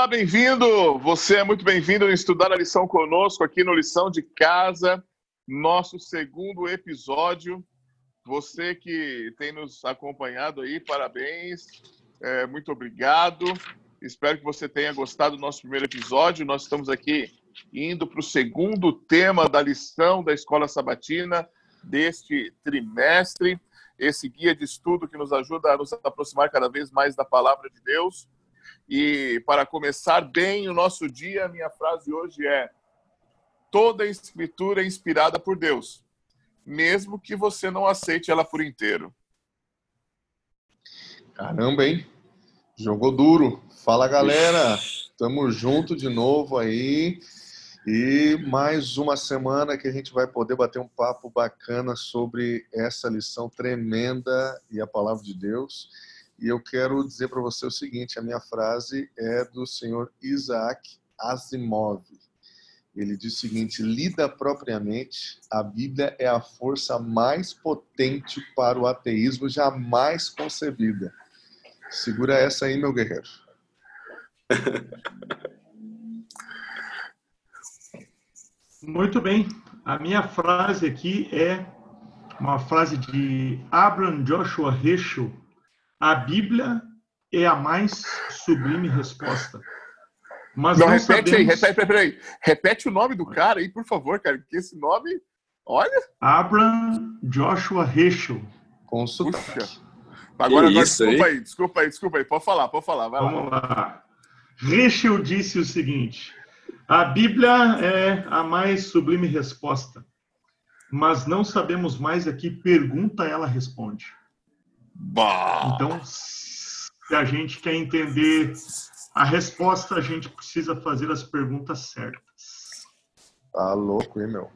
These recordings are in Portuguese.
Olá, bem-vindo! Você é muito bem-vindo a estudar a lição conosco aqui no Lição de Casa, nosso segundo episódio. Você que tem nos acompanhado aí, parabéns, é, muito obrigado. Espero que você tenha gostado do nosso primeiro episódio. Nós estamos aqui indo para o segundo tema da lição da Escola Sabatina deste trimestre. Esse guia de estudo que nos ajuda a nos aproximar cada vez mais da palavra de Deus. E para começar bem o nosso dia, minha frase hoje é: toda escritura é inspirada por Deus, mesmo que você não aceite ela por inteiro. Caramba, hein? Jogou duro. Fala, galera. Tamo junto de novo aí. E mais uma semana que a gente vai poder bater um papo bacana sobre essa lição tremenda e a palavra de Deus. E eu quero dizer para você o seguinte: a minha frase é do senhor Isaac Asimov. Ele diz o seguinte: lida propriamente, a Bíblia é a força mais potente para o ateísmo jamais concebida. Segura essa aí, meu guerreiro. Muito bem. A minha frase aqui é uma frase de Abraham Joshua Heschel, a Bíblia é a mais sublime resposta. Mas não, não repete sabemos... aí, repete, peraí, repete o nome do cara aí, por favor, cara, porque esse nome, olha. Abraham Joshua Heschel. Com sotaque. Agora, agora isso, desculpa aí? aí, desculpa aí, desculpa aí, pode falar, pode falar, vai Vamos lá. lá. Heschel disse o seguinte: a Bíblia é a mais sublime resposta, mas não sabemos mais a que pergunta ela responde. Bah. Então, se a gente quer entender a resposta, a gente precisa fazer as perguntas certas. Tá louco, hein, meu?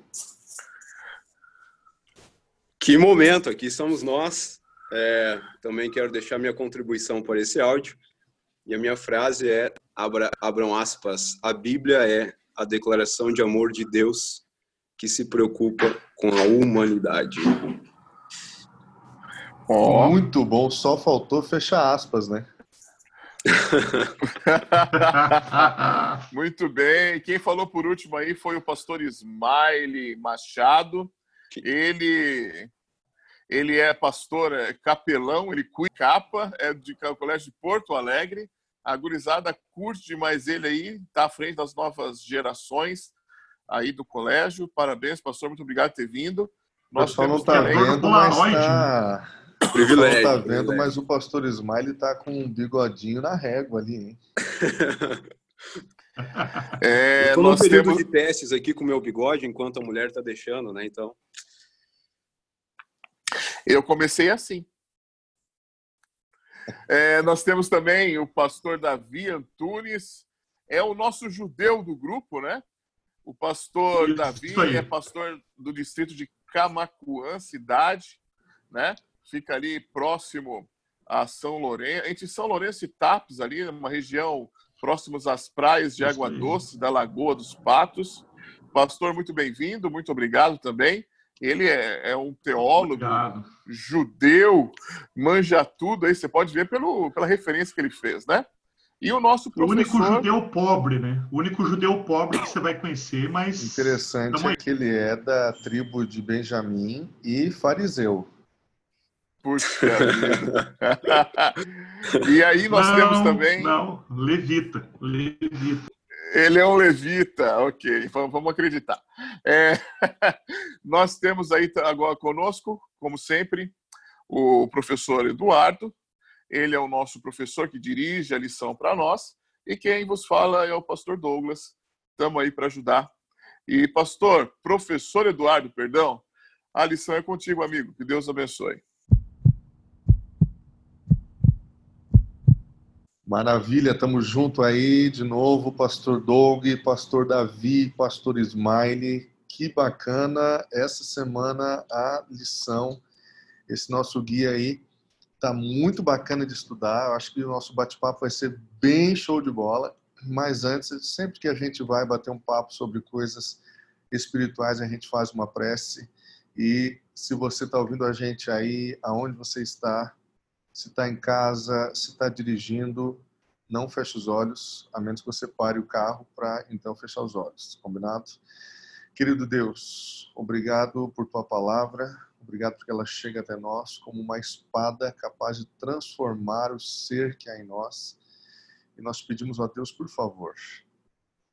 Que momento, aqui somos nós. É, também quero deixar minha contribuição para esse áudio. E a minha frase é, abra, abram aspas, a Bíblia é a declaração de amor de Deus que se preocupa com a humanidade. Oh. Muito bom, só faltou fechar aspas, né? Muito bem. Quem falou por último aí foi o pastor Smile Machado. Ele ele é pastor é capelão, ele cuida capa, é de colégio de Porto Alegre. A gurizada curte demais ele aí, está à frente das novas gerações aí do colégio. Parabéns, pastor, muito obrigado por ter vindo. Nós pessoal não está vendo, mas está Privilégio. Não tá vendo, privilégio. mas o pastor Smiley tá com um bigodinho na régua ali, hein? é, Estou num período temos... de testes aqui com o meu bigode, enquanto a mulher tá deixando, né? Então. Eu comecei assim. É, nós temos também o pastor Davi Antunes, é o nosso judeu do grupo, né? O pastor Isso Davi é pastor do distrito de Camacuã, cidade, né? Fica ali próximo a São Lourenço, entre São Lourenço e Tapes, ali, uma região próximos às praias de Água Doce, da Lagoa dos Patos. Pastor, muito bem-vindo, muito obrigado também. Ele é, é um teólogo obrigado. judeu, manja tudo aí, você pode ver pelo, pela referência que ele fez, né? E o nosso professor... O único judeu pobre, né? O único judeu pobre que você vai conhecer, mas... Interessante é que ele é da tribo de Benjamim e fariseu. Puxa vida. e aí nós não, temos também. Não, levita. Levita. Ele é um levita, ok, vamos acreditar. É, nós temos aí agora conosco, como sempre, o professor Eduardo. Ele é o nosso professor que dirige a lição para nós. E quem vos fala é o pastor Douglas. Estamos aí para ajudar. E, pastor, professor Eduardo, perdão, a lição é contigo, amigo. Que Deus abençoe. Maravilha, estamos junto aí de novo, Pastor Doug, Pastor Davi, Pastor Smiley. Que bacana essa semana a lição Esse nosso guia aí tá muito bacana de estudar. Eu acho que o nosso bate-papo vai ser bem show de bola. Mas antes, sempre que a gente vai bater um papo sobre coisas espirituais, a gente faz uma prece. E se você está ouvindo a gente aí, aonde você está, se está em casa, se está dirigindo, não feche os olhos, a menos que você pare o carro para então fechar os olhos. Combinado? Querido Deus, obrigado por tua palavra, obrigado porque ela chega até nós como uma espada capaz de transformar o ser que há em nós. E nós pedimos a Deus, por favor,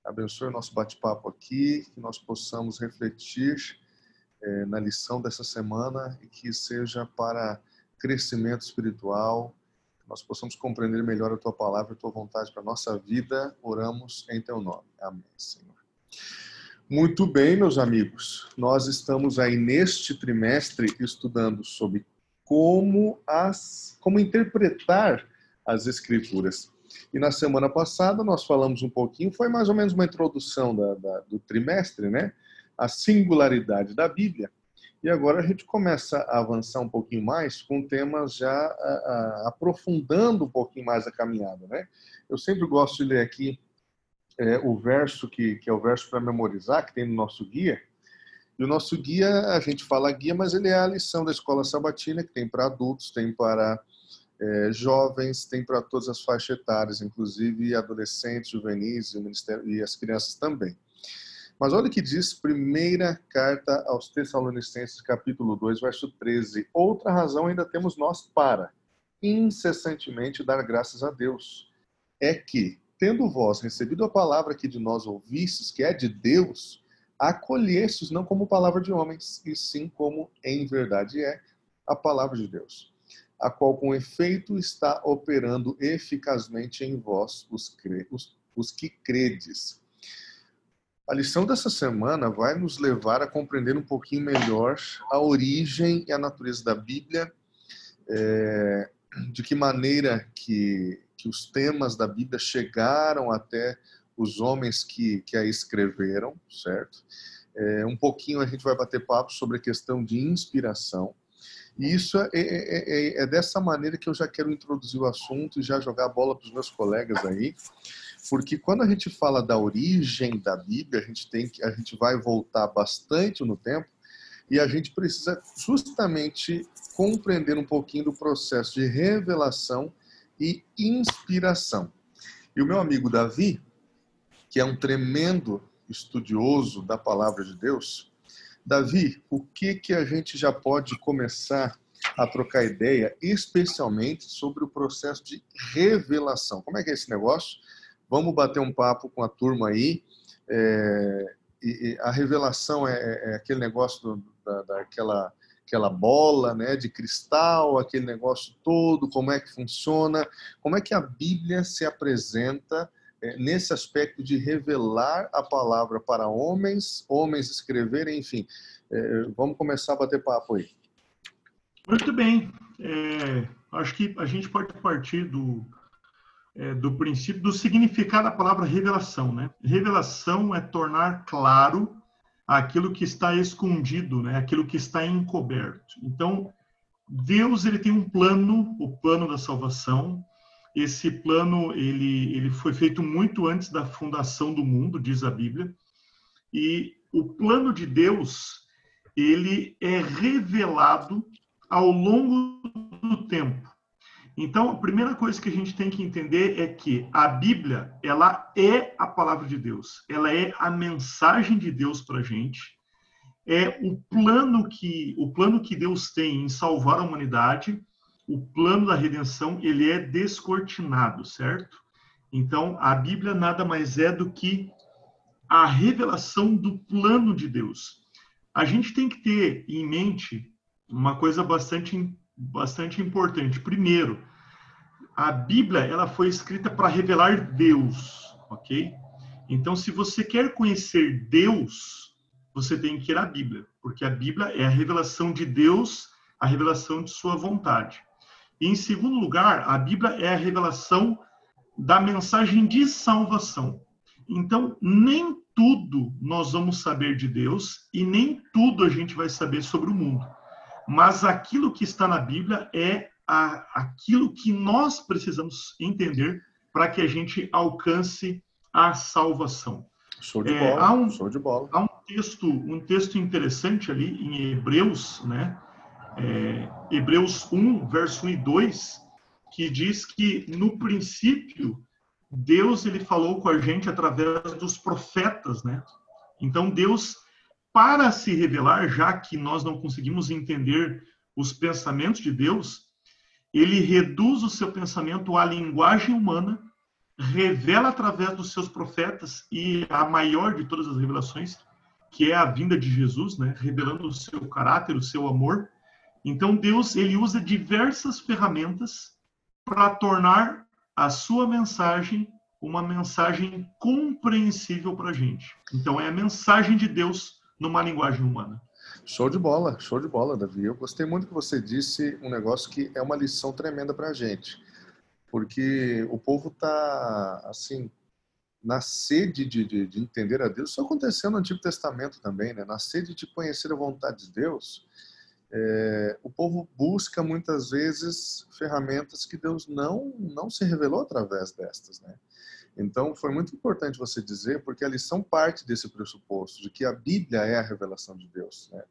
abençoe o nosso bate-papo aqui, que nós possamos refletir é, na lição dessa semana e que seja para crescimento espiritual, nós possamos compreender melhor a tua palavra a tua vontade para a nossa vida. Oramos em teu nome. Amém, Senhor. Muito bem, meus amigos. Nós estamos aí neste trimestre estudando sobre como as como interpretar as escrituras. E na semana passada nós falamos um pouquinho, foi mais ou menos uma introdução da, da, do trimestre, né? A singularidade da Bíblia. E agora a gente começa a avançar um pouquinho mais com temas já a, a, aprofundando um pouquinho mais a caminhada, né? Eu sempre gosto de ler aqui é, o verso que, que é o verso para memorizar, que tem no nosso guia. E o nosso guia, a gente fala guia, mas ele é a lição da escola sabatina, que tem para adultos, tem para é, jovens, tem para todas as faixas etárias, inclusive adolescentes, juvenis e, e as crianças também. Mas olha o que diz primeira carta aos Tessalonicenses, capítulo 2, verso 13. Outra razão ainda temos nós para incessantemente dar graças a Deus. É que, tendo vós recebido a palavra que de nós ouvistes, que é de Deus, acolhestes não como palavra de homens, e sim como em verdade é a palavra de Deus, a qual com efeito está operando eficazmente em vós, os, cre... os, os que credes. A lição dessa semana vai nos levar a compreender um pouquinho melhor a origem e a natureza da Bíblia, é, de que maneira que que os temas da Bíblia chegaram até os homens que, que a escreveram, certo? É, um pouquinho a gente vai bater papo sobre a questão de inspiração. E isso é, é, é, é dessa maneira que eu já quero introduzir o assunto e já jogar a bola para os meus colegas aí, porque quando a gente fala da origem da Bíblia, a gente tem que, a gente vai voltar bastante no tempo e a gente precisa justamente compreender um pouquinho do processo de revelação e inspiração. E o meu amigo Davi, que é um tremendo estudioso da palavra de Deus, Davi, o que que a gente já pode começar a trocar ideia, especialmente sobre o processo de revelação? Como é que é esse negócio? Vamos bater um papo com a turma aí. É, e, e a revelação é, é, aquele negócio do, da, daquela aquela bola né, de cristal, aquele negócio todo, como é que funciona, como é que a Bíblia se apresenta é, nesse aspecto de revelar a palavra para homens, homens escreverem, enfim. É, vamos começar a bater papo aí. Muito bem. É, acho que a gente pode partir do, é, do princípio do significado da palavra revelação. Né? Revelação é tornar claro aquilo que está escondido, né? aquilo que está encoberto. Então, Deus ele tem um plano, o plano da salvação. Esse plano ele, ele foi feito muito antes da fundação do mundo, diz a Bíblia. E o plano de Deus ele é revelado ao longo do tempo. Então, a primeira coisa que a gente tem que entender é que a Bíblia, ela é a palavra de Deus, ela é a mensagem de Deus para a gente, é o plano que o plano que Deus tem em salvar a humanidade, o plano da redenção, ele é descortinado, certo? Então, a Bíblia nada mais é do que a revelação do plano de Deus. A gente tem que ter em mente uma coisa bastante bastante importante. Primeiro, a Bíblia ela foi escrita para revelar Deus, ok? Então, se você quer conhecer Deus, você tem que ir à Bíblia, porque a Bíblia é a revelação de Deus, a revelação de sua vontade. E, em segundo lugar, a Bíblia é a revelação da mensagem de salvação. Então, nem tudo nós vamos saber de Deus e nem tudo a gente vai saber sobre o mundo. Mas aquilo que está na Bíblia é a, aquilo que nós precisamos entender para que a gente alcance a salvação. Show de bola. É, há um, show de bola. Há um texto, um texto interessante ali em Hebreus, né? É, Hebreus 1, verso 1 e 2, que diz que no princípio Deus ele falou com a gente através dos profetas, né? Então Deus para se revelar, já que nós não conseguimos entender os pensamentos de Deus, ele reduz o seu pensamento à linguagem humana, revela através dos seus profetas e a maior de todas as revelações, que é a vinda de Jesus, né, revelando o seu caráter, o seu amor. Então Deus, ele usa diversas ferramentas para tornar a sua mensagem uma mensagem compreensível para a gente. Então é a mensagem de Deus numa linguagem humana. Show de bola, show de bola, Davi. Eu gostei muito que você disse um negócio que é uma lição tremenda para a gente, porque o povo está assim na sede de, de, de, entender a Deus. Isso aconteceu no Antigo Testamento também, né? Na sede de conhecer a vontade de Deus, é, o povo busca muitas vezes ferramentas que Deus não não se revelou através destas, né? Então, foi muito importante você dizer, porque a lição parte desse pressuposto, de que a Bíblia é a revelação de Deus. Né?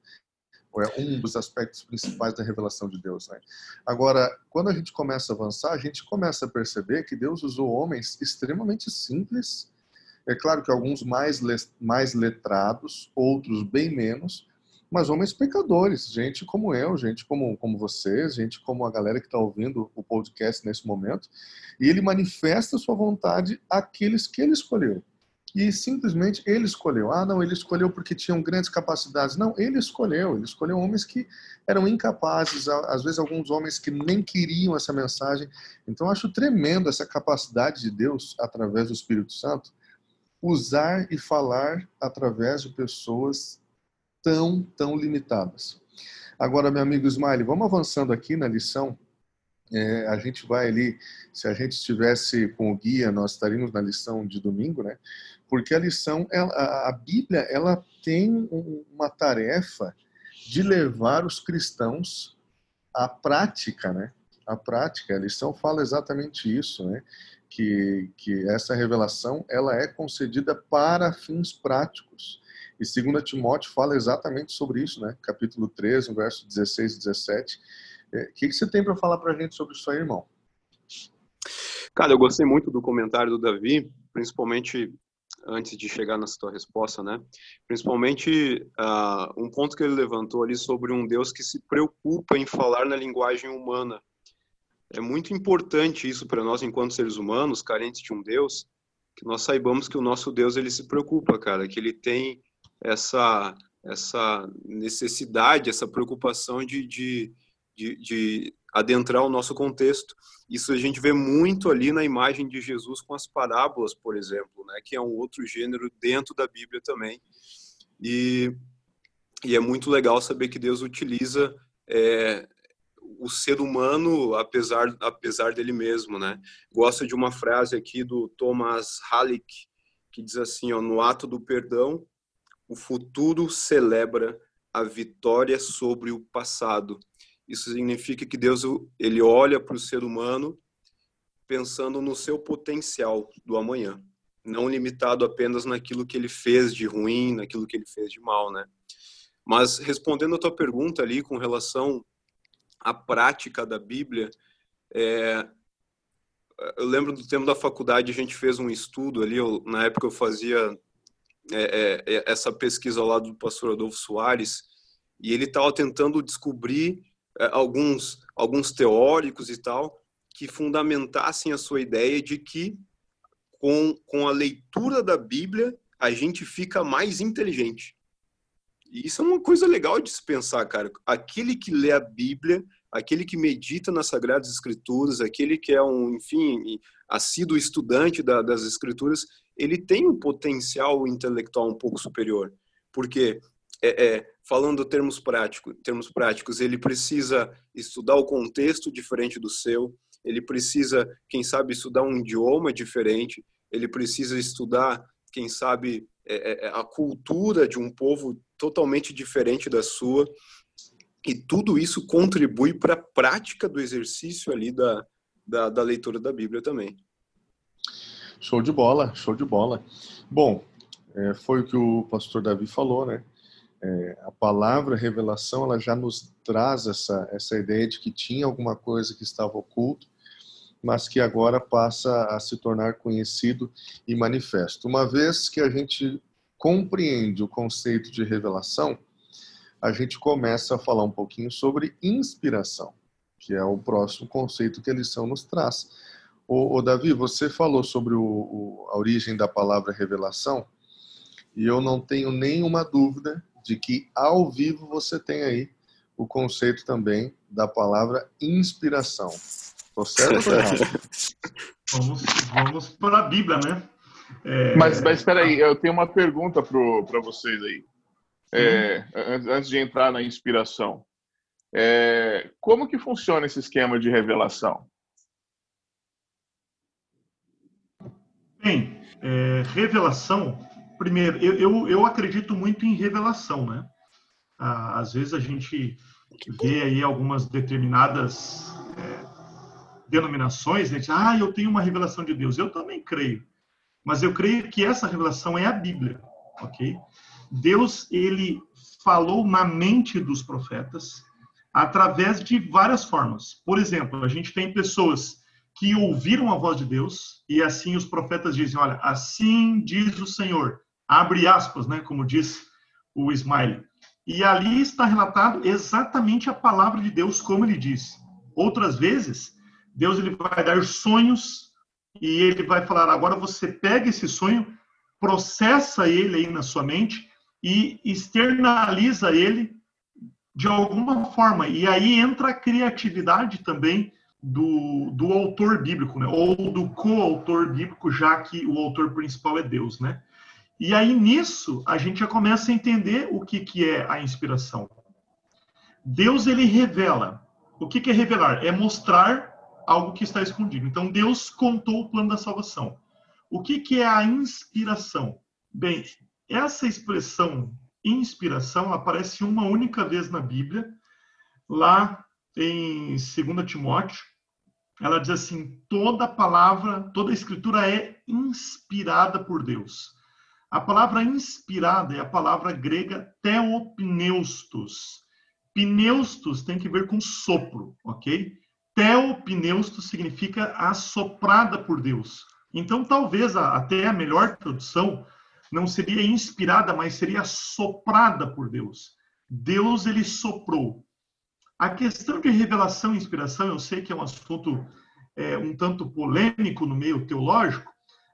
Ou é um dos aspectos principais da revelação de Deus. Né? Agora, quando a gente começa a avançar, a gente começa a perceber que Deus usou homens extremamente simples. É claro que alguns mais, mais letrados, outros bem menos, mas homens pecadores, gente como eu, gente como, como vocês, gente como a galera que está ouvindo o podcast nesse momento, e ele manifesta sua vontade àqueles que ele escolheu. E simplesmente ele escolheu. Ah, não, ele escolheu porque tinham grandes capacidades. Não, ele escolheu. Ele escolheu homens que eram incapazes, às vezes alguns homens que nem queriam essa mensagem. Então, eu acho tremendo essa capacidade de Deus, através do Espírito Santo, usar e falar através de pessoas tão, tão limitadas. Agora, meu amigo Smiley, vamos avançando aqui na lição. É, a gente vai ali, se a gente estivesse com o guia, nós estaríamos na lição de domingo, né? Porque a lição, ela, a Bíblia, ela tem uma tarefa de levar os cristãos à prática, né? A prática, a lição fala exatamente isso, né? Que, que essa revelação, ela é concedida para fins práticos. E 2 Timóteo fala exatamente sobre isso, né? Capítulo 13, verso 16 e 17. É, o que, você tem para falar para a gente sobre isso aí, irmão? Cara, eu gostei muito do comentário do Davi, principalmente antes de chegar na sua resposta, né? Principalmente uh, um ponto que ele levantou ali sobre um Deus que se preocupa em falar na linguagem humana. É muito importante isso para nós, enquanto seres humanos, carentes de um Deus, que nós saibamos que o nosso Deus ele se preocupa, cara, que ele tem essa, essa necessidade, essa preocupação de, de, de, de adentrar o nosso contexto. Isso a gente vê muito ali na imagem de Jesus com as parábolas, por exemplo, né, que é um outro gênero dentro da Bíblia também. E, e é muito legal saber que Deus utiliza é, o ser humano apesar apesar dele mesmo, né? Gosto de uma frase aqui do Thomas Halleck que diz assim, ó, no ato do perdão o futuro celebra a vitória sobre o passado. Isso significa que Deus ele olha para o ser humano pensando no seu potencial do amanhã, não limitado apenas naquilo que ele fez de ruim, naquilo que ele fez de mal, né? Mas respondendo a tua pergunta ali com relação à prática da Bíblia, é, eu lembro do tempo da faculdade a gente fez um estudo ali, eu, na época eu fazia é, é, é, essa pesquisa ao lado do pastor Adolfo Soares, e ele estava tentando descobrir é, alguns, alguns teóricos e tal que fundamentassem a sua ideia de que com, com a leitura da Bíblia a gente fica mais inteligente. E isso é uma coisa legal de se pensar, cara. Aquele que lê a Bíblia, aquele que medita nas Sagradas Escrituras, aquele que é um, enfim, assíduo estudante da, das Escrituras, ele tem um potencial intelectual um pouco superior, porque é, é, falando termos práticos, termos práticos, ele precisa estudar o contexto diferente do seu, ele precisa, quem sabe, estudar um idioma diferente, ele precisa estudar, quem sabe, é, é a cultura de um povo totalmente diferente da sua. E tudo isso contribui para a prática do exercício ali da, da, da leitura da Bíblia também. Show de bola, show de bola. Bom, é, foi o que o pastor Davi falou, né? É, a palavra revelação ela já nos traz essa, essa ideia de que tinha alguma coisa que estava oculto, mas que agora passa a se tornar conhecido e manifesto. Uma vez que a gente compreende o conceito de revelação, a gente começa a falar um pouquinho sobre inspiração, que é o próximo conceito que a lição nos traz. O, o Davi, você falou sobre o, o, a origem da palavra revelação, e eu não tenho nenhuma dúvida de que ao vivo você tem aí o conceito também da palavra inspiração. Estou certo ou errado? Vamos, vamos para a Bíblia, né? É... Mas, mas espera aí, eu tenho uma pergunta para vocês aí. É, antes de entrar na inspiração. É, como que funciona esse esquema de revelação? Bem, é, revelação, primeiro, eu, eu, eu, acredito muito em revelação, né? Às vezes a gente vê aí algumas determinadas é, denominações, né? ah, eu tenho uma revelação de Deus. Eu também creio, mas eu creio que essa revelação é a Bíblia, ok? Deus ele falou na mente dos profetas através de várias formas. Por exemplo, a gente tem pessoas que ouviram a voz de Deus e assim os profetas dizem, olha, assim diz o Senhor. Abre aspas, né, como diz o Ismael. E ali está relatado exatamente a palavra de Deus como ele diz. Outras vezes, Deus ele vai dar sonhos e ele vai falar: agora você pega esse sonho, processa ele aí na sua mente e externaliza ele de alguma forma. E aí entra a criatividade também do, do autor bíblico, né? ou do coautor bíblico, já que o autor principal é Deus. Né? E aí nisso a gente já começa a entender o que, que é a inspiração. Deus ele revela. O que, que é revelar? É mostrar algo que está escondido. Então Deus contou o plano da salvação. O que, que é a inspiração? Bem, essa expressão inspiração aparece uma única vez na Bíblia, lá em 2 Timóteo. Ela diz assim: toda palavra, toda escritura é inspirada por Deus. A palavra inspirada é a palavra grega theopneustos. Pneustos tem que ver com sopro, ok? Theopneustos significa assoprada por Deus. Então, talvez até a melhor tradução não seria inspirada, mas seria soprada por Deus. Deus ele soprou. A questão de revelação e inspiração, eu sei que é um assunto é, um tanto polêmico no meio teológico,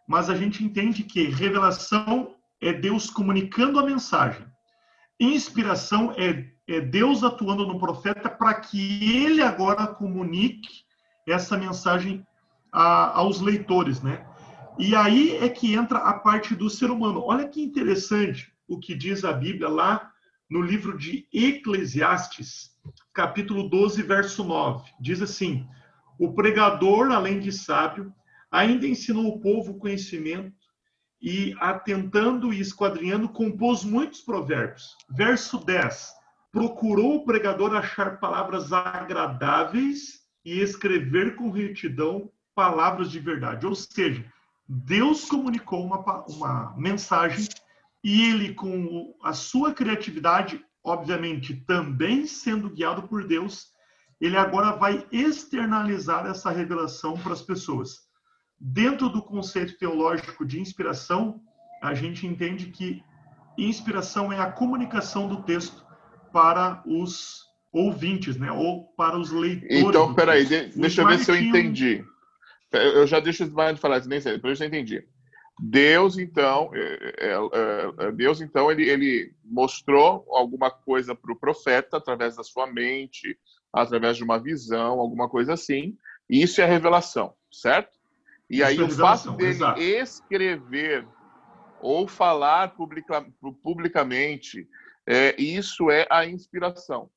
mas a gente entende que revelação é Deus comunicando a mensagem. Inspiração é, é Deus atuando no profeta para que ele agora comunique essa mensagem a, aos leitores, né? E aí é que entra a parte do ser humano. Olha que interessante o que diz a Bíblia lá no livro de Eclesiastes, capítulo 12, verso 9. Diz assim: O pregador, além de sábio, ainda ensinou o povo conhecimento e, atentando e esquadrinhando, compôs muitos provérbios. Verso 10: Procurou o pregador achar palavras agradáveis e escrever com retidão palavras de verdade. Ou seja, Deus comunicou uma, uma mensagem e ele, com a sua criatividade, obviamente também sendo guiado por Deus, ele agora vai externalizar essa revelação para as pessoas. Dentro do conceito teológico de inspiração, a gente entende que inspiração é a comunicação do texto para os ouvintes, né? Ou para os leitores. Então, peraí, deixa eu ver se eu entendi. Eu já deixo o Ismael falar, nem sei, depois eu já entendi. Deus, então, é, é, é, Deus, então, ele, ele mostrou alguma coisa para o profeta através da sua mente, através de uma visão, alguma coisa assim. E isso é a revelação, certo? E isso aí o fato dele exato. escrever ou falar publica, publicamente, é, isso é a inspiração.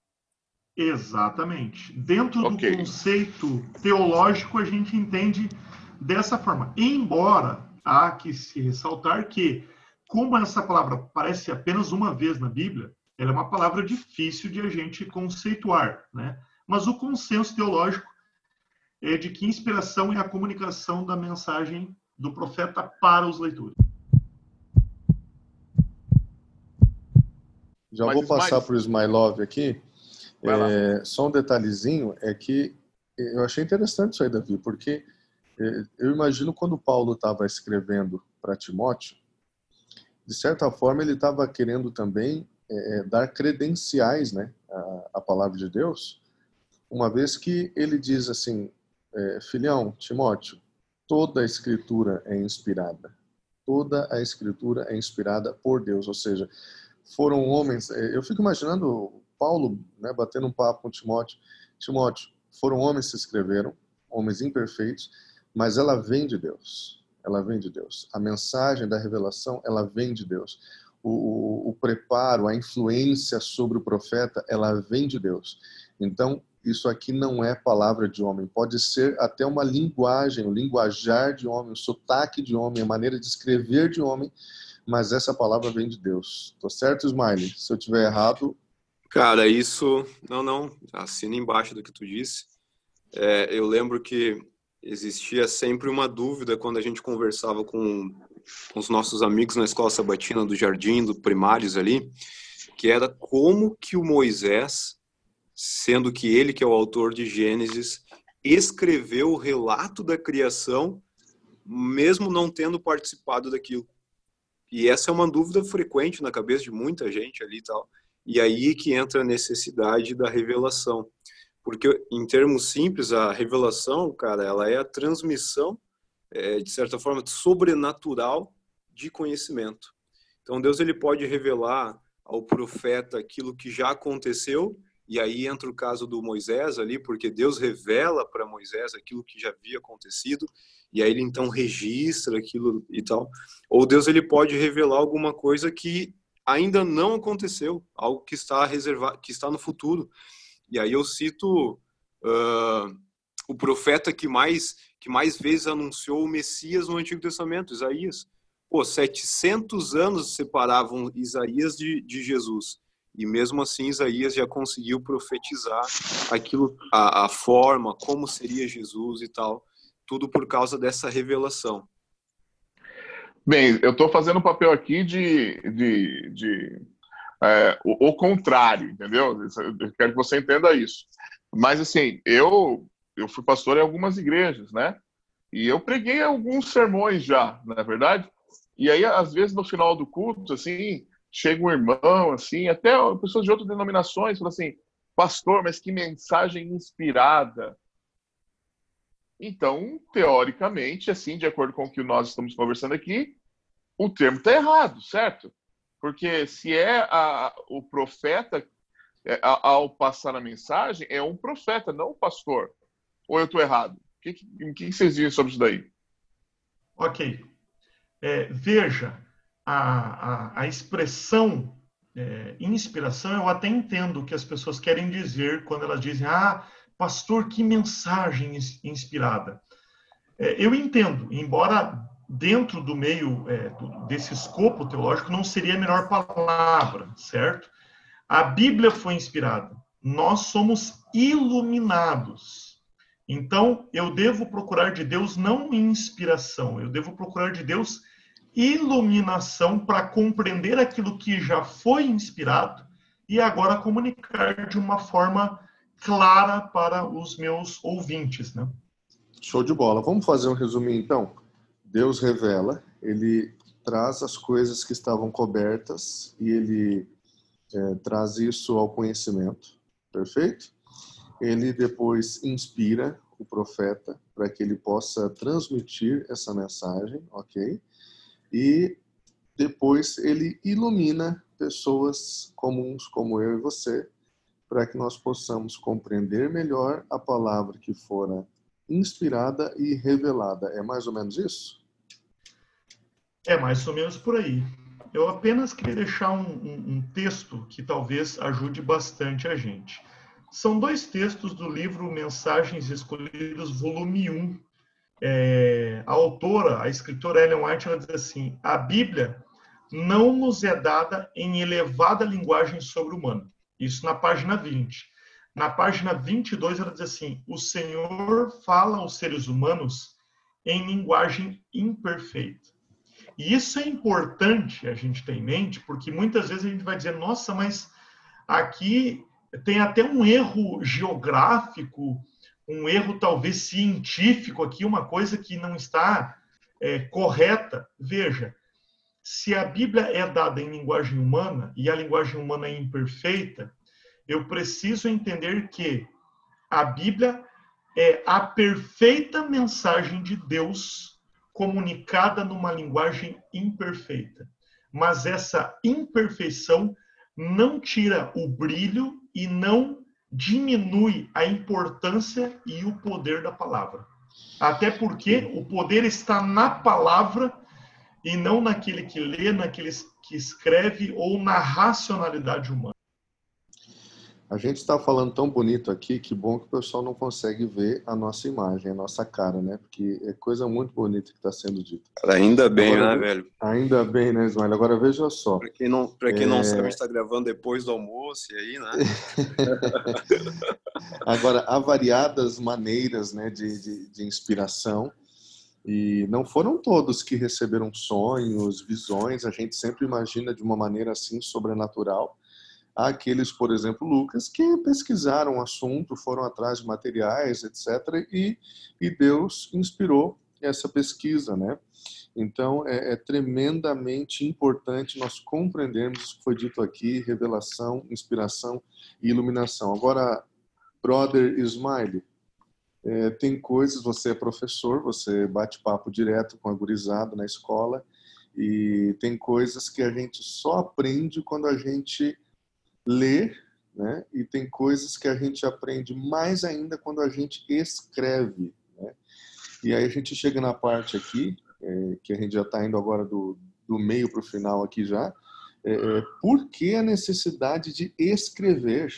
Exatamente. Dentro okay. do conceito teológico, a gente entende dessa forma. Embora há que se ressaltar que, como essa palavra aparece apenas uma vez na Bíblia, ela é uma palavra difícil de a gente conceituar, né? Mas o consenso teológico é de que inspiração é a comunicação da mensagem do profeta para os leitores. Já Mas vou passar para o Smilov aqui. É, só um detalhezinho é que eu achei interessante isso aí, Davi, porque é, eu imagino quando Paulo estava escrevendo para Timóteo, de certa forma ele estava querendo também é, é, dar credenciais né, à, à, palavra de Deus, uma vez que ele diz assim, é, filhão, Timóteo, toda a escritura é inspirada. Toda a escritura é inspirada por Deus, ou seja, foram homens. É, eu fico imaginando Paulo né, batendo um papo com Timóteo. Timóteo, foram homens que escreveram, homens imperfeitos, mas ela vem de Deus. Ela vem de Deus. A mensagem da revelação, ela vem de Deus. O, o, o preparo, a influência sobre o profeta, ela vem de Deus. Então, isso aqui não é palavra de homem, pode ser até uma linguagem, o linguajar de homem, o sotaque de homem, a maneira de escrever de homem, mas essa palavra vem de Deus. Tô certo, Smiley? Se eu tiver errado. Cara, isso. Não, não. Assina embaixo do que tu disse. É, eu lembro que existia sempre uma dúvida quando a gente conversava com, com os nossos amigos na escola sabatina do jardim, do primários ali, que era como que o Moisés, sendo que ele que é o autor de Gênesis, escreveu o relato da criação, mesmo não tendo participado daquilo. E essa é uma dúvida frequente na cabeça de muita gente ali e tal. E aí que entra a necessidade da revelação. Porque, em termos simples, a revelação, cara, ela é a transmissão, é, de certa forma, sobrenatural de conhecimento. Então, Deus ele pode revelar ao profeta aquilo que já aconteceu e aí entra o caso do Moisés ali, porque Deus revela para Moisés aquilo que já havia acontecido, e aí ele então registra aquilo e tal. Ou Deus ele pode revelar alguma coisa que ainda não aconteceu, algo que está reservado, que está no futuro. E aí eu cito uh, o profeta que mais que mais vezes anunciou o Messias no Antigo Testamento, Isaías. Pô, 700 anos separavam Isaías de, de Jesus. E mesmo assim, Isaías já conseguiu profetizar aquilo, a, a forma, como seria Jesus e tal, tudo por causa dessa revelação. Bem, eu estou fazendo o papel aqui de, de, de é, o, o, contrário, entendeu? Eu quero que você entenda isso. Mas assim, eu eu fui pastor em algumas igrejas, né? E eu preguei alguns sermões já, na é verdade. E aí, às vezes, no final do culto, assim, chega um irmão, assim, até pessoas de outras denominações, falam assim, pastor, mas que mensagem inspirada. Então, teoricamente, assim, de acordo com o que nós estamos conversando aqui, o termo está errado, certo? Porque se é a, o profeta, é, ao passar a mensagem, é um profeta, não um pastor. Ou eu estou errado? O que, que, que vocês dizem sobre isso daí? Ok. É, veja, a, a, a expressão é, inspiração, eu até entendo o que as pessoas querem dizer quando elas dizem, ah, pastor, que mensagem inspirada. É, eu entendo, embora dentro do meio é, desse escopo teológico não seria a melhor palavra, certo? A Bíblia foi inspirada. Nós somos iluminados. Então, eu devo procurar de Deus não inspiração, eu devo procurar de Deus iluminação para compreender aquilo que já foi inspirado e agora comunicar de uma forma clara para os meus ouvintes, né? Show de bola. Vamos fazer um resuminho então. Deus revela, ele traz as coisas que estavam cobertas e ele é, traz isso ao conhecimento, perfeito? Ele depois inspira o profeta para que ele possa transmitir essa mensagem, ok? e depois ele ilumina pessoas comuns como eu e você, para que nós possamos compreender melhor a palavra que fora inspirada e revelada. É mais ou menos isso? É mais ou menos por aí. Eu apenas queria deixar um, um, um texto que talvez ajude bastante a gente. São dois textos do livro Mensagens Escolhidas, volume 1, é, a autora, a escritora Ellen White, ela diz assim: a Bíblia não nos é dada em elevada linguagem sobre-humana. Isso na página 20. Na página 22, ela diz assim: O Senhor fala aos seres humanos em linguagem imperfeita. E isso é importante a gente ter em mente, porque muitas vezes a gente vai dizer: nossa, mas aqui tem até um erro geográfico, um erro talvez científico aqui, uma coisa que não está é, correta. Veja, se a Bíblia é dada em linguagem humana e a linguagem humana é imperfeita, eu preciso entender que a Bíblia é a perfeita mensagem de Deus comunicada numa linguagem imperfeita. Mas essa imperfeição não tira o brilho e não diminui a importância e o poder da palavra. Até porque o poder está na palavra e não naquele que lê, naquele que escreve ou na racionalidade humana. A gente está falando tão bonito aqui, que bom que o pessoal não consegue ver a nossa imagem, a nossa cara, né? Porque é coisa muito bonita que está sendo dita. Ainda bem, Agora, né, velho? Ainda bem, né, Ismael? Agora veja só. Para quem não, pra quem é... não sabe, a gente está gravando depois do almoço e aí, né? Agora, há variadas maneiras né, de, de, de inspiração. E não foram todos que receberam sonhos, visões, a gente sempre imagina de uma maneira assim sobrenatural. Aqueles, por exemplo, Lucas, que pesquisaram o assunto, foram atrás de materiais, etc., e, e Deus inspirou essa pesquisa, né? Então, é, é, tremendamente importante nós compreendermos o que foi dito aqui, revelação, inspiração e iluminação. Agora, brother Ismail, é, tem coisas, você é professor, você bate papo direto com a gurizada na escola, e tem coisas que a gente só aprende quando a gente lê, né? E tem coisas que a gente aprende mais ainda quando a gente escreve, né? E aí a gente chega na parte aqui, é, que a gente já está indo agora do, do meio para o final aqui já, é, é, por que a necessidade de escrever?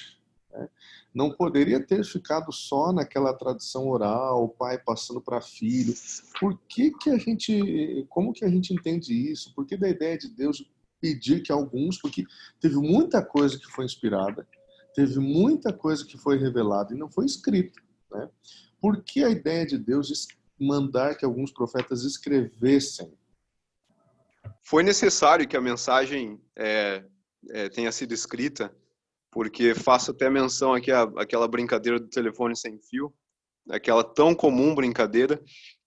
Né? não poderia ter ficado só naquela tradição oral, o pai passando para filho. Por que que a gente, como que a gente entende isso? Por que da ideia de Deus pedir que alguns, porque teve muita coisa que foi inspirada, teve muita coisa que foi revelada e não foi escrita, né? Por que a ideia de Deus mandar que alguns profetas escrevessem? Foi necessário que a mensagem é, é, tenha sido escrita porque faço até menção aqui à, àquela brincadeira do telefone sem fio, aquela tão comum brincadeira,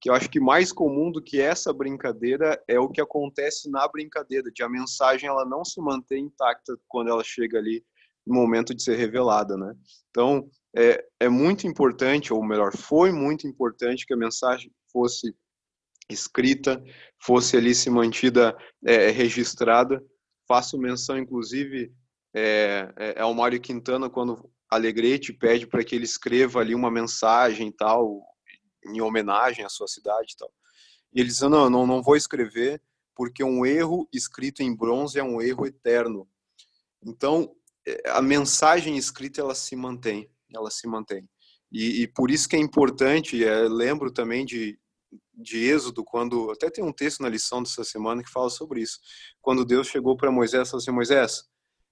que eu acho que mais comum do que essa brincadeira é o que acontece na brincadeira, de a mensagem ela não se manter intacta quando ela chega ali no momento de ser revelada, né? Então, é, é muito importante, ou melhor, foi muito importante que a mensagem fosse escrita, fosse ali se mantida é, registrada. Faço menção, inclusive, é, é, é o Mário Quintana quando Alegrete pede para que ele escreva ali uma mensagem tal, em homenagem à sua cidade e tal. E ele diz, não, não, não vou escrever, porque um erro escrito em bronze é um erro eterno. Então, é, a mensagem escrita, ela se mantém, ela se mantém. E, e por isso que é importante, é, lembro também de, de Êxodo, quando, até tem um texto na lição dessa semana que fala sobre isso, quando Deus chegou para Moisés e falou assim, Moisés,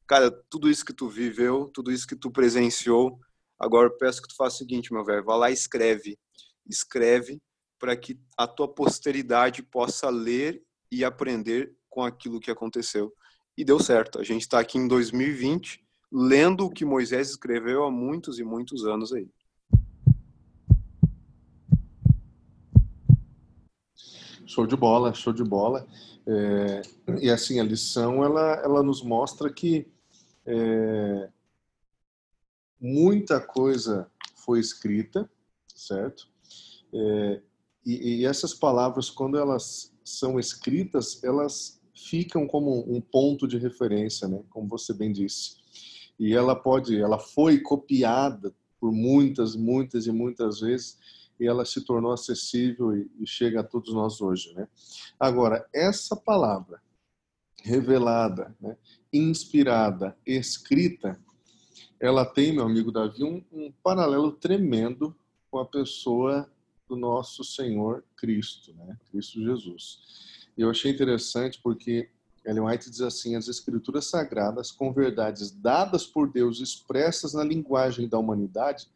cara, tudo isso que tu viveu, tudo isso que tu presenciou, agora eu peço que tu faça o seguinte, meu velho, vá lá e escreve. Escreve para que a tua posteridade possa ler e aprender com aquilo que aconteceu. E deu certo. A gente está aqui em 2020 lendo o que Moisés escreveu há muitos e muitos anos aí. Show de bola, show de bola. É, e assim, a lição ela, ela nos mostra que é, muita coisa foi escrita, certo? É, e, e, essas palavras, quando elas são escritas, elas ficam como um ponto de referência, né? Como você bem disse. E ela pode, ela foi copiada por muitas, muitas e muitas vezes e ela se tornou acessível e, e chega a todos nós hoje, né? Agora, essa palavra revelada, né, inspirada, escrita, ela tem, meu amigo Davi, um, um paralelo tremendo com a pessoa do nosso Senhor Cristo, né? Cristo Jesus. Eu achei interessante porque Ellen White diz assim: as escrituras sagradas, com verdades dadas por Deus expressas na linguagem da humanidade,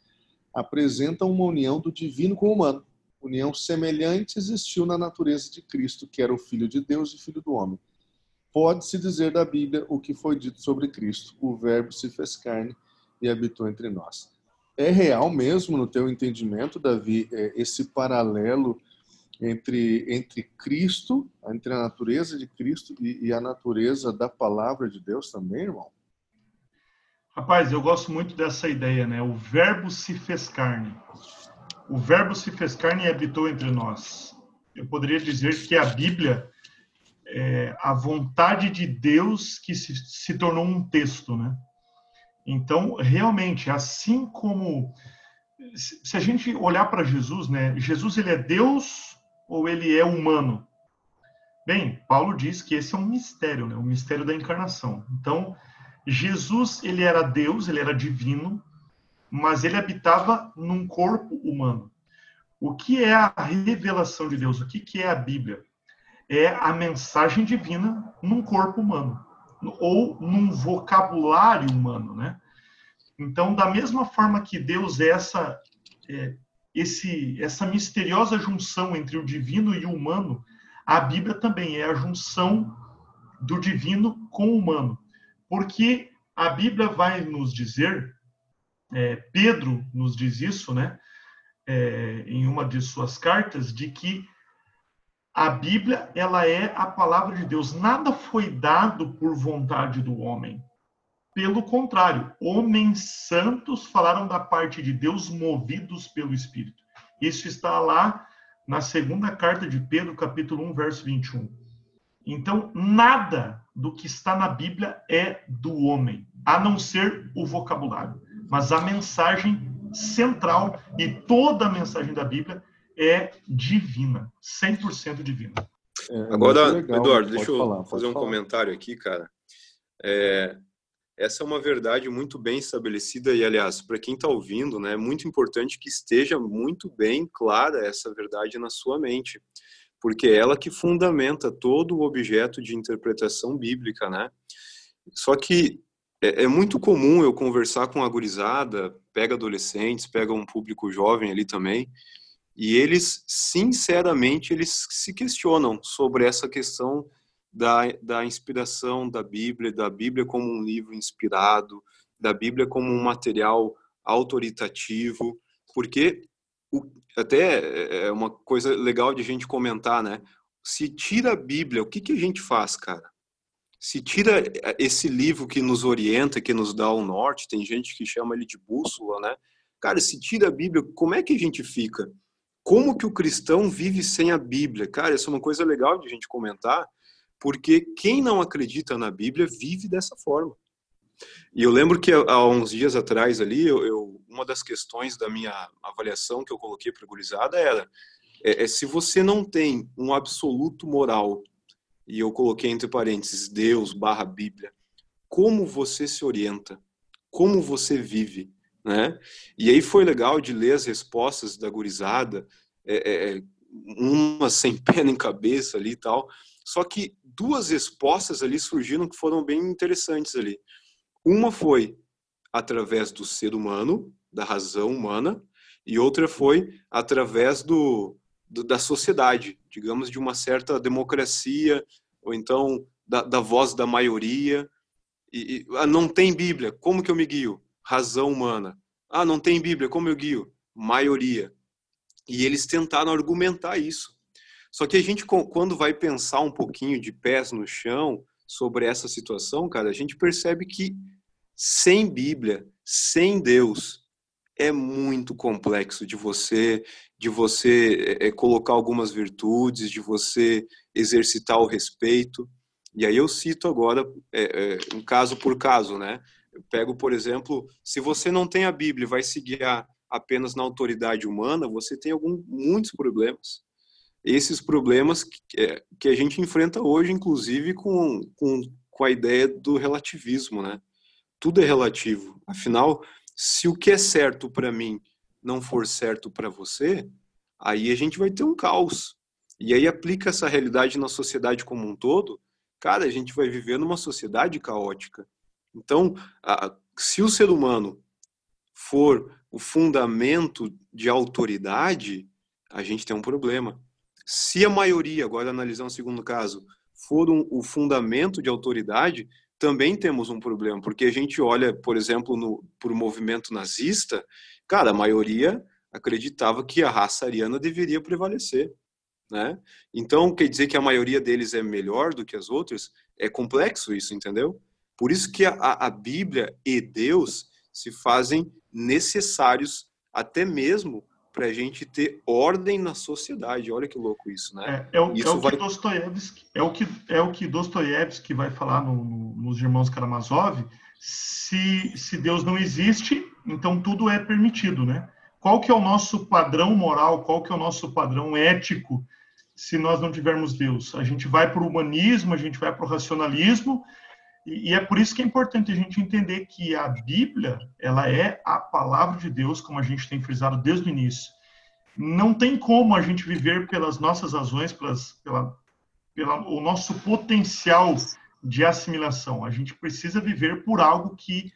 apresentam uma união do divino com o humano. União semelhante existiu na natureza de Cristo, que era o Filho de Deus e Filho do homem. Pode-se dizer da Bíblia o que foi dito sobre Cristo: o Verbo se fez carne e habitou entre nós. É real mesmo, no teu entendimento, Davi, é, esse paralelo entre, entre Cristo, entre a natureza de Cristo e, e a natureza da palavra de Deus também, irmão? Rapaz, eu gosto muito dessa ideia, né? O Verbo se fez carne. O Verbo se fez carne e habitou entre nós. Eu poderia dizer que a Bíblia é a vontade de Deus que se, se tornou um texto, né? Então, realmente, assim como se a gente olhar para Jesus, né? Jesus ele é Deus ou ele é humano? Bem, Paulo diz que esse é um mistério, né? O mistério da encarnação. Então, Jesus, ele era Deus, ele era divino, mas ele habitava num corpo humano. O que é a revelação de Deus? O que, que é a Bíblia? É a mensagem divina num corpo humano, ou num vocabulário humano, né? Então, da mesma forma que Deus é essa, é, esse, essa misteriosa junção entre o divino e o humano, a Bíblia também é a junção do divino com o humano porque a Bíblia vai nos dizer, é, Pedro nos diz isso, né, é, em uma de suas cartas, de que a Bíblia ela é a palavra de Deus. Nada foi dado por vontade do homem. Pelo contrário, homens santos falaram da parte de Deus movidos pelo Espírito. Isso está lá na segunda carta de Pedro, capítulo 1, verso 21. Então, nada do que está na Bíblia é do homem, a não ser o vocabulário. Mas a mensagem central e toda a mensagem da Bíblia é divina, 100% divina. É, Agora, legal, Eduardo, deixa eu falar, fazer um falar. comentário aqui, cara. É, essa é uma verdade muito bem estabelecida e, aliás, para quem está ouvindo, né, é muito importante que esteja muito bem clara essa verdade na sua mente porque é ela que fundamenta todo o objeto de interpretação bíblica, né? Só que é, é muito comum eu conversar com a gurizada, pega adolescentes, pega um público jovem ali também, e eles, sinceramente, eles se questionam sobre essa questão da, da inspiração da Bíblia, da Bíblia como um livro inspirado, da Bíblia como um material autoritativo, porque o, até é, é uma coisa legal de a gente comentar, né? Se tira a Bíblia, o que, que a gente faz, cara? Se tira é, esse livro que nos orienta, que nos dá o norte, tem gente que chama ele de bússola, né? Cara, se tira a Bíblia, como é que a gente fica? Como que o cristão vive sem a Bíblia? Cara, isso é uma coisa legal de a gente comentar, porque quem não acredita na Bíblia vive dessa forma. E eu lembro que há uns dias atrás ali, eu, eu uma das questões da minha avaliação que eu coloquei para a gurizada era é, é, se você não tem um absoluto moral, e eu coloquei entre parênteses Deus barra Bíblia, como você se orienta? Como você vive? Né? E aí foi legal de ler as respostas da gurizada, é, é, é uma sem pé nem cabeça ali e tal, só que duas respostas ali surgiram que foram bem interessantes ali. Uma foi através do ser humano, da razão humana, e outra foi através do, do da sociedade, digamos, de uma certa democracia, ou então da, da voz da maioria. E, e, ah, não tem Bíblia, como que eu me guio? Razão humana. Ah, não tem Bíblia, como eu guio? Maioria. E eles tentaram argumentar isso. Só que a gente, quando vai pensar um pouquinho de pés no chão sobre essa situação, cara, a gente percebe que sem Bíblia, sem Deus, é muito complexo de você de você é, colocar algumas virtudes, de você exercitar o respeito. E aí eu cito agora é, é, um caso por caso, né? Eu pego, por exemplo, se você não tem a Bíblia, vai se guiar apenas na autoridade humana, você tem algum, muitos problemas. Esses problemas que, que a gente enfrenta hoje, inclusive com, com, com a ideia do relativismo, né? tudo é relativo. Afinal, se o que é certo para mim não for certo para você, aí a gente vai ter um caos. E aí aplica essa realidade na sociedade como um todo, cara, a gente vai viver numa sociedade caótica. Então, se o ser humano for o fundamento de autoridade, a gente tem um problema. Se a maioria, agora analisando o segundo caso, for um, o fundamento de autoridade, também temos um problema, porque a gente olha, por exemplo, para o movimento nazista, cara, a maioria acreditava que a raça ariana deveria prevalecer. Né? Então, quer dizer que a maioria deles é melhor do que as outras? É complexo isso, entendeu? Por isso que a, a Bíblia e Deus se fazem necessários até mesmo para a gente ter ordem na sociedade. Olha que louco isso, né? É, é o, isso é o vai... que Dostoiévski, é o que é o que Dostoiévski vai falar no, no, nos Irmãos Karamazov. Se, se Deus não existe, então tudo é permitido, né? Qual que é o nosso padrão moral? Qual que é o nosso padrão ético? Se nós não tivermos Deus, a gente vai para o humanismo, a gente vai para o racionalismo e, é por isso que é importante a gente entender que a Bíblia, ela é a palavra de Deus, como a gente tem frisado desde o início. Não tem como a gente viver pelas nossas razões, pelas, pela, pela, o nosso potencial de assimilação. A gente precisa viver por algo que,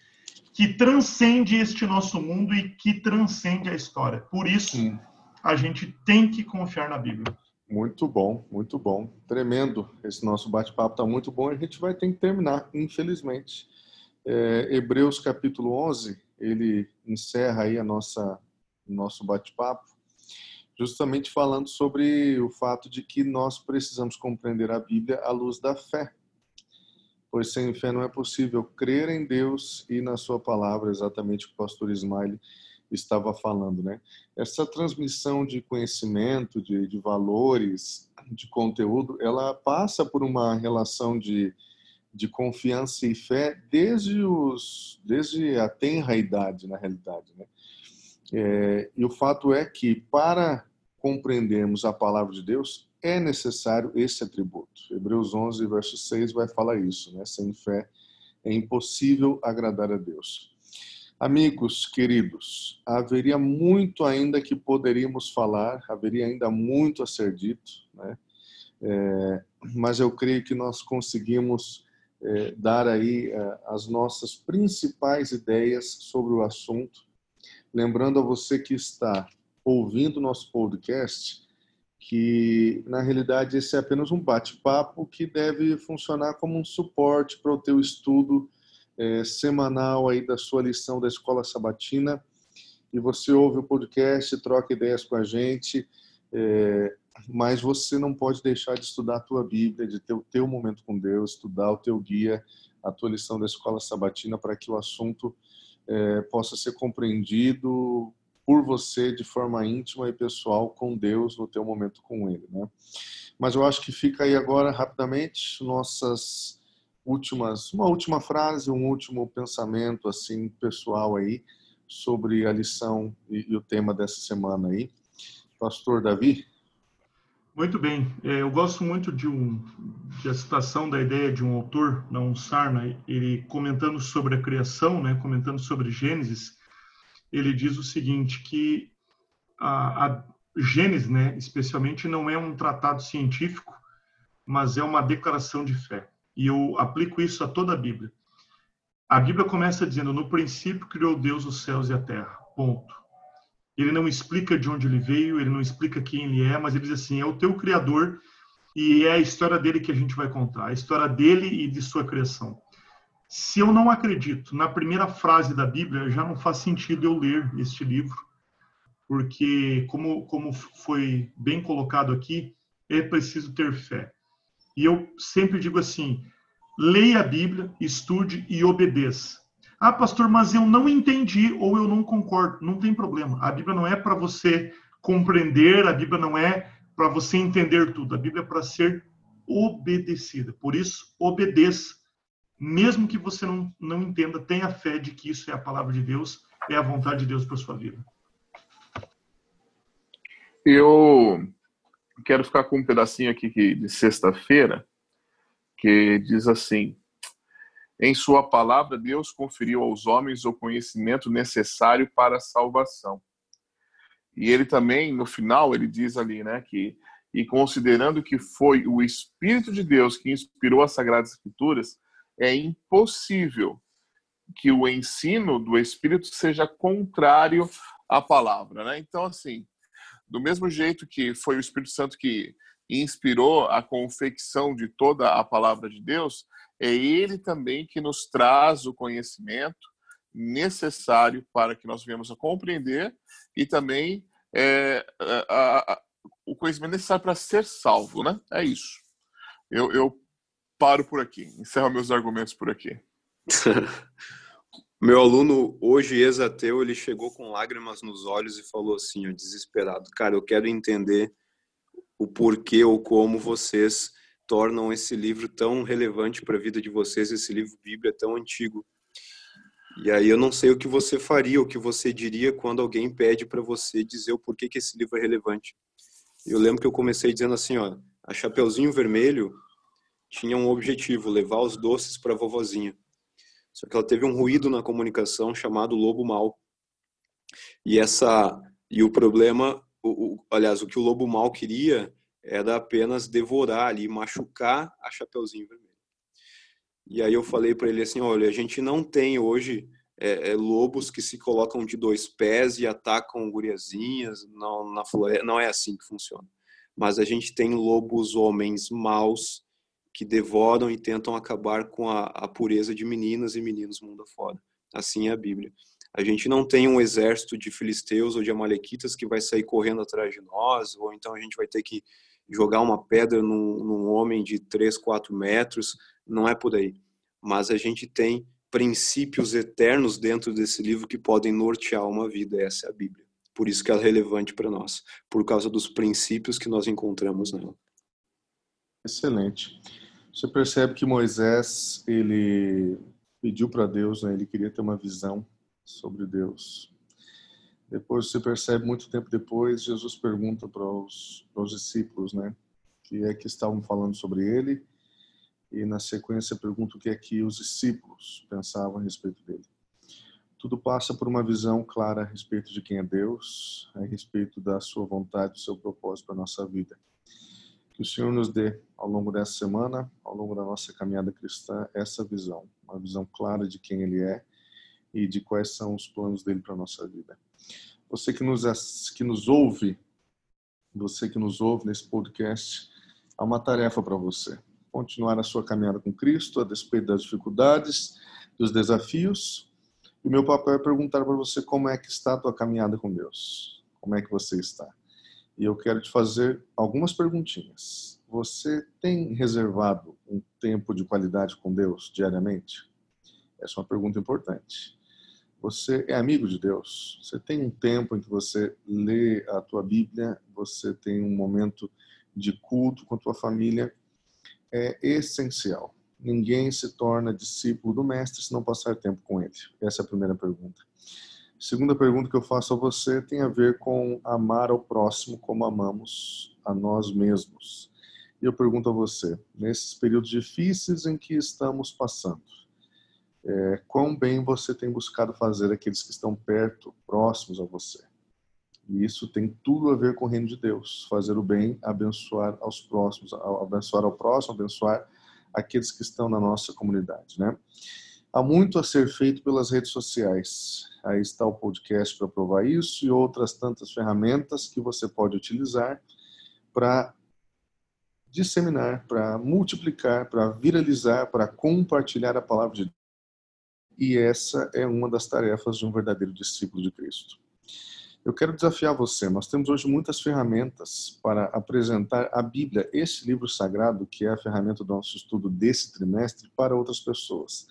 que transcende este nosso mundo e que transcende a história. Por isso, Sim. a gente tem que confiar na Bíblia. Muito bom, muito bom. Tremendo. Esse nosso bate-papo está muito bom. A gente vai ter que terminar, infelizmente. É, Hebreus capítulo 11, ele encerra aí a nossa nosso bate-papo, justamente falando sobre o fato de que nós precisamos compreender a Bíblia à luz da fé. Pois sem fé não é possível crer em Deus e na sua palavra, exatamente o pastor Ismael estava falando, né? Essa transmissão de conhecimento, de, de valores, de conteúdo, ela passa por uma relação de, de confiança e fé desde os desde a tenra idade, na realidade, né? É, e o fato é que para compreendermos a palavra de Deus é necessário esse atributo. Hebreus 11, verso 6 vai falar isso, né? Sem fé é impossível agradar a Deus. Amigos queridos, haveria muito ainda que poderíamos falar, haveria ainda muito a ser dito, né? É, mas eu creio que nós conseguimos é, dar aí é, as nossas principais ideias sobre o assunto. Lembrando a você que está ouvindo nosso podcast, que na realidade esse é apenas um bate-papo que deve funcionar como um suporte para o teu estudo é, semanal aí da sua lição da Escola Sabatina e você ouve o podcast, troca ideias com a gente, é, mas você não pode deixar de estudar a tua Bíblia, de ter o teu momento com Deus, estudar o teu guia, a tua lição da Escola Sabatina, para que o assunto é, possa ser compreendido por você de forma íntima e pessoal com Deus no teu momento com Ele, né? Mas eu acho que fica aí agora rapidamente nossas últimas, uma última frase, um último pensamento assim pessoal aí sobre a lição e, e o tema dessa semana aí. Pastor Davi? Muito bem. É, eu gosto muito de, um, de a citação da ideia de um autor, não Sarna, ele comentando sobre a criação, né, comentando sobre Gênesis, ele diz o seguinte, que a, a Gênesis, né, especialmente, não é um tratado científico, mas é uma declaração de fé e eu aplico isso a toda a Bíblia. A Bíblia começa dizendo: No princípio criou Deus os céus e a terra. Ponto. Ele não explica de onde ele veio, ele não explica quem ele é, mas ele diz assim: é o teu Criador e é a história dele que a gente vai contar, a história dele e de sua criação. Se eu não acredito na primeira frase da Bíblia, já não faz sentido eu ler este livro, porque, como, como foi bem colocado aqui, é preciso ter fé. E eu sempre digo assim: leia a Bíblia, estude e obedeça. Ah, pastor, mas eu não entendi ou eu não concordo. Não tem problema. A Bíblia não é para você compreender, a Bíblia não é para você entender tudo. A Bíblia é para ser obedecida. Por isso, obedeça. Mesmo que você não, não entenda, tenha fé de que isso é a palavra de Deus, é a vontade de Deus para sua vida. Eu quero ficar com um pedacinho aqui de sexta-feira, que diz assim: Em Sua palavra, Deus conferiu aos homens o conhecimento necessário para a salvação. E ele também, no final, ele diz ali, né, que e considerando que foi o Espírito de Deus que inspirou as Sagradas Escrituras, é impossível que o ensino do Espírito seja contrário à palavra, né? Então, assim, do mesmo jeito que foi o Espírito Santo que inspirou a confecção de toda a palavra de Deus, é ele também que nos traz o conhecimento necessário para que nós venhamos a compreender e também é, a, a, o conhecimento necessário para ser salvo, né? É isso. Eu, eu paro por aqui, encerro meus argumentos por aqui. Meu aluno, hoje ex-ateu, ele chegou com lágrimas nos olhos e falou assim, ó, desesperado, cara, eu quero entender o porquê ou como vocês tornam esse livro tão relevante para a vida de vocês, esse livro Bíblia tão antigo. E aí eu não sei o que você faria, o que você diria quando alguém pede para você dizer o porquê que esse livro é relevante. Eu lembro que eu comecei dizendo assim, ó, a Chapeuzinho Vermelho tinha um objetivo, levar os doces para a vovozinha. Só que ela teve um ruído na comunicação chamado lobo mal. E essa e o problema, o, o, aliás, o que o lobo mal queria era apenas devorar ali, machucar a Chapeuzinho Vermelho. E aí eu falei para ele assim, olha, a gente não tem hoje é, é, lobos que se colocam de dois pés e atacam guriazinhas, não, na floresta, não é assim que funciona. Mas a gente tem lobos homens maus que devoram e tentam acabar com a, a pureza de meninas e meninos mundo afora. Assim é a Bíblia. A gente não tem um exército de filisteus ou de amalequitas que vai sair correndo atrás de nós, ou então a gente vai ter que jogar uma pedra num, num homem de 3, 4 metros. Não é por aí. Mas a gente tem princípios eternos dentro desse livro que podem nortear uma vida. Essa é a Bíblia. Por isso que ela é relevante para nós, por causa dos princípios que nós encontramos nela. Excelente. Você percebe que Moisés, ele pediu para Deus, né? ele queria ter uma visão sobre Deus. Depois você percebe, muito tempo depois, Jesus pergunta para os, discípulos, né? Que é que estavam falando sobre ele. E na sequência pergunta o que é que os discípulos pensavam a respeito dele. Tudo passa por uma visão clara a respeito de quem é Deus, a respeito da sua vontade, do seu propósito para a nossa vida. Que o Senhor nos dê, ao longo dessa semana, ao longo da nossa caminhada cristã, essa visão, uma visão clara de quem Ele é e de quais são os planos dele para a nossa vida. Você que nos, que nos ouve, você que nos ouve nesse podcast, há uma tarefa para você. Continuar a sua caminhada com Cristo, a despeito das dificuldades, dos desafios. E o meu papel é perguntar para você como é que está a tua caminhada com Deus. Como é que você está? E eu quero te fazer algumas perguntinhas. Você tem reservado um tempo de qualidade com Deus diariamente? Essa é uma pergunta importante. Você é amigo de Deus? Você tem um tempo em que você lê a tua Bíblia? Você tem um momento de culto com a tua família? É essencial. Ninguém se torna discípulo do mestre se não passar tempo com ele. Essa é a primeira pergunta. Segunda pergunta que eu faço a você tem a ver com amar ao próximo como amamos a nós mesmos. E eu pergunto a você, nesses períodos difíceis em que estamos passando, é, quão bem você tem buscado fazer aqueles que estão perto, próximos a você? E isso tem tudo a ver com o reino de Deus. Fazer o bem, abençoar aos próximos, abençoar ao próximo, abençoar aqueles que estão na nossa comunidade, né? Há muito a ser feito pelas redes sociais. Aí está o podcast para provar isso e outras tantas ferramentas que você pode utilizar para disseminar, para multiplicar, para viralizar, para compartilhar a palavra de Deus. E essa é uma das tarefas de um verdadeiro discípulo de Cristo. Eu quero desafiar você. Nós temos hoje muitas ferramentas para apresentar a Bíblia, esse livro sagrado, que é a ferramenta do nosso estudo desse trimestre, para outras pessoas.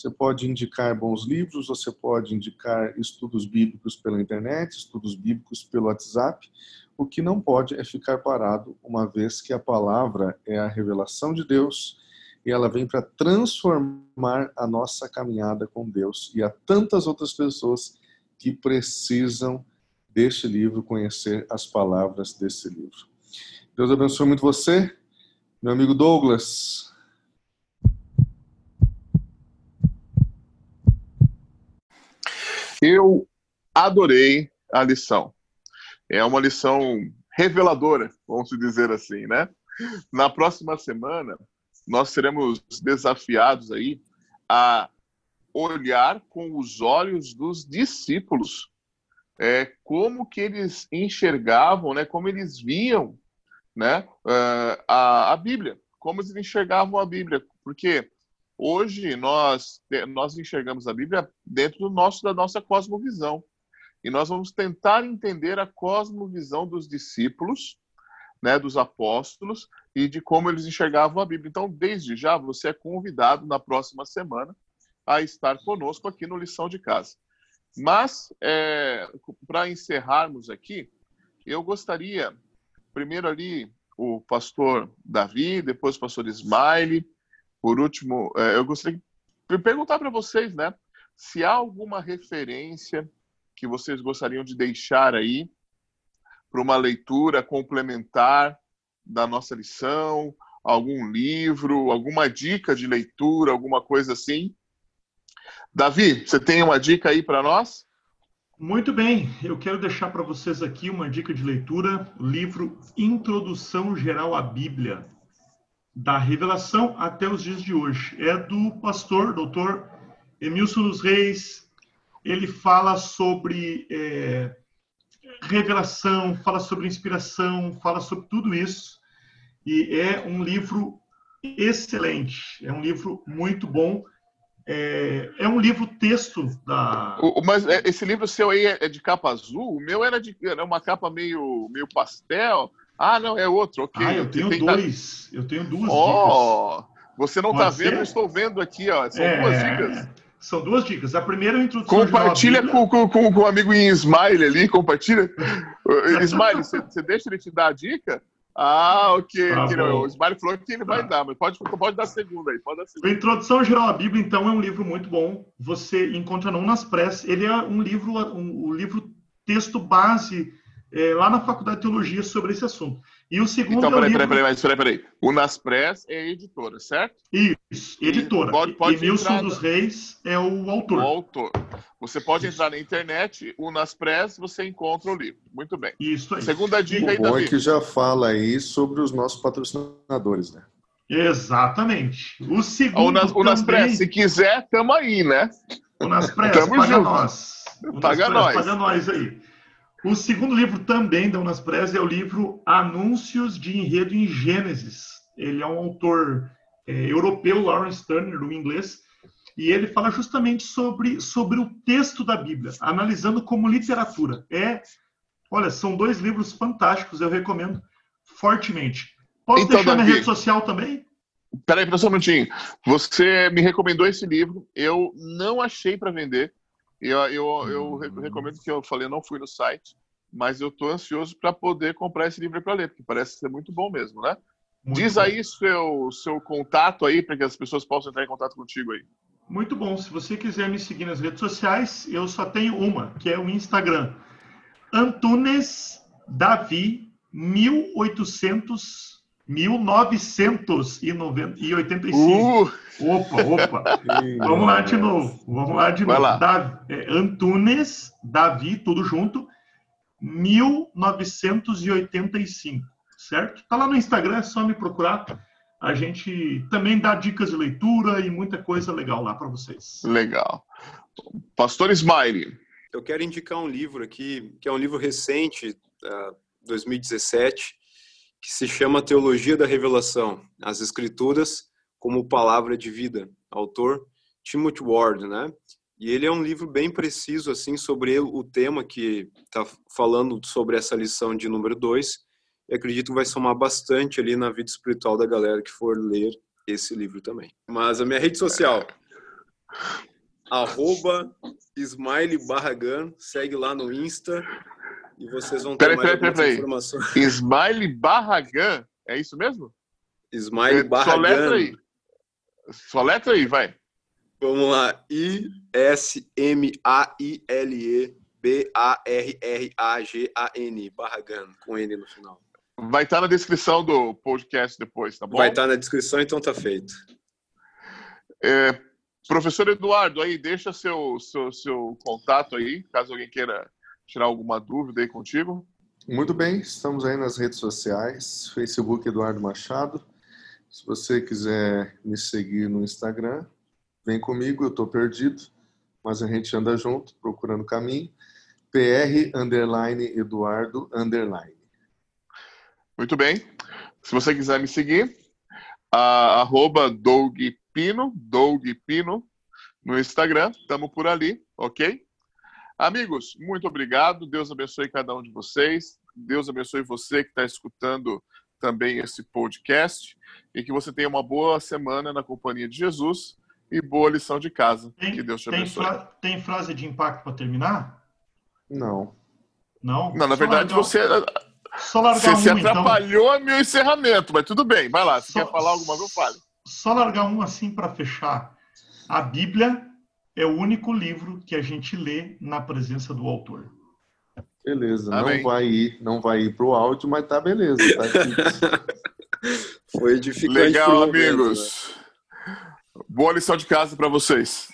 Você pode indicar bons livros, você pode indicar estudos bíblicos pela internet, estudos bíblicos pelo WhatsApp. O que não pode é ficar parado, uma vez que a palavra é a revelação de Deus e ela vem para transformar a nossa caminhada com Deus. E há tantas outras pessoas que precisam deste livro, conhecer as palavras desse livro. Deus abençoe muito você, meu amigo Douglas. Eu adorei a lição. É uma lição reveladora, vamos dizer assim, né? Na próxima semana, nós seremos desafiados aí a olhar com os olhos dos discípulos é, como que eles enxergavam, né, como eles viam né, a, a Bíblia, como eles enxergavam a Bíblia, porque hoje nós, nós enxergamos a Bíblia dentro do nosso, da nossa cosmovisão. E nós vamos tentar entender a cosmovisão dos discípulos, né, dos apóstolos, e de como eles enxergavam a Bíblia. Então, desde já, você é convidado na próxima semana a estar conosco aqui no Lição de Casa. Mas, é, para encerrarmos aqui, eu gostaria, primeiro ali, o pastor Davi, depois o pastor Smiley, por último, é, eu gostaria de perguntar para vocês, né, se há alguma referência que vocês gostariam de deixar aí para uma leitura complementar da nossa lição, algum livro, alguma dica de leitura, alguma coisa assim, Davi, você tem uma dica aí para nós? Muito bem, eu quero deixar para vocês aqui uma dica de leitura, o livro Introdução Geral à Bíblia, da Revelação até os dias de hoje. É do pastor, doutor Emilson dos Reis. Ele fala sobre é, revelação, fala sobre inspiração, fala sobre tudo isso. E é um livro excelente, é um livro muito bom é, é um livro texto da. O, mas é, esse livro seu aí é, é de capa azul? O meu era de era uma capa meio, meio pastel. Ah, não, é outro, ok. Ah, eu tenho dois. Eu tenho duas oh, dicas. Você não está vendo, eu estou vendo aqui, ó. São é, duas dicas. São duas dicas. A primeira é a introdução. Compartilha com, com, com, com o amigo em Smile ali, compartilha. Smile, você, deixa ele te dar a dica? Ah, ok. Tá o Smiley falou que ele tá. vai dar, mas pode, pode dar segunda aí. Pode dar segunda. A Introdução Geral à Bíblia, então, é um livro muito bom. Você encontra não nas pressas. Ele é um livro, um, um livro texto base é, lá na Faculdade de Teologia sobre esse assunto. E o segundo então, é peraí, o livro... peraí, peraí, peraí, peraí. O Naspress é editora, certo? Isso, editora. Pode, pode Emilson entrar... dos Reis é o autor. O autor. Você pode Isso. entrar na internet, o Naspress, você encontra o livro. Muito bem. Isso aí. Segunda dica o aí, bom Davi. é que já fala aí sobre os nossos patrocinadores, né? Exatamente. O segundo o, Nas, o Naspress, se quiser, tamo aí, né? O Naspress, tamo paga junto. nós. O paga nós. Paga nós aí. O segundo livro também da Unaspres é o livro Anúncios de Enredo em Gênesis. Ele é um autor é, europeu, Lawrence Turner, do inglês, e ele fala justamente sobre, sobre o texto da Bíblia, analisando como literatura. É, olha, são dois livros fantásticos, eu recomendo fortemente. Posso então, deixar Davi, minha rede social também? Peraí, só um minutinho. Você me recomendou esse livro, eu não achei para vender. Eu, eu, eu recomendo que eu falei, não fui no site, mas eu estou ansioso para poder comprar esse livro para ler, porque parece ser muito bom mesmo, né? Muito Diz bom. aí seu, seu contato aí, para que as pessoas possam entrar em contato contigo aí. Muito bom. Se você quiser me seguir nas redes sociais, eu só tenho uma, que é o Instagram. Antunes Davi 1800 1985. Uh! Opa, opa. Vamos lá de novo. Vamos lá de novo. Davi, é, Antunes, Davi, tudo junto, 1985, certo? Tá lá no Instagram, é só me procurar. A gente também dá dicas de leitura e muita coisa legal lá para vocês. Legal. Pastor Smiley. Eu quero indicar um livro aqui, que é um livro recente, uh, 2017, que se chama Teologia da Revelação, as Escrituras como Palavra de Vida, autor Timothy Ward, né? E ele é um livro bem preciso assim sobre o tema que está falando sobre essa lição de número 2. E acredito que vai somar bastante ali na vida espiritual da galera que for ler esse livro também. Mas a minha rede social, arroba Smiley Barragan, segue lá no Insta e vocês vão ter peraí, mais peraí, peraí, informações. Barragan, é isso mesmo? Smiley Barragan. Só letra aí. Só letra aí, vai. Vamos lá. I-S-M-A-I-L-E B-A-R-R-A-G-A-N. Barragan, com N no final. Vai estar na descrição do podcast depois, tá bom? Vai estar na descrição, então tá feito. É, professor Eduardo, aí deixa seu, seu, seu contato aí, caso alguém queira tirar alguma dúvida aí contigo? Muito bem, estamos aí nas redes sociais, Facebook Eduardo Machado. Se você quiser me seguir no Instagram, vem comigo, eu estou perdido, mas a gente anda junto, procurando caminho. PR underline Eduardo underline. Muito bem. Se você quiser me seguir, a, arroba Doug Pino, Doug Pino, no Instagram, estamos por ali, ok? Amigos, muito obrigado. Deus abençoe cada um de vocês. Deus abençoe você que está escutando também esse podcast e que você tenha uma boa semana na companhia de Jesus e boa lição de casa. Tem, que Deus te tem, abençoe. fra tem frase de impacto para terminar? Não. Não? Não, na Só verdade largar- você, Só largar você um, se então. atrapalhou no meu encerramento, mas tudo bem, vai lá. Se Só- quer falar alguma coisa, fale. Só largar um assim para fechar. A Bíblia é o único livro que a gente lê na presença do autor. Beleza, Amém. não vai ir, não vai ir pro áudio, mas tá beleza, tá. Foi edificante. Legal, pro momento, né? amigos. Boa lição de casa para vocês.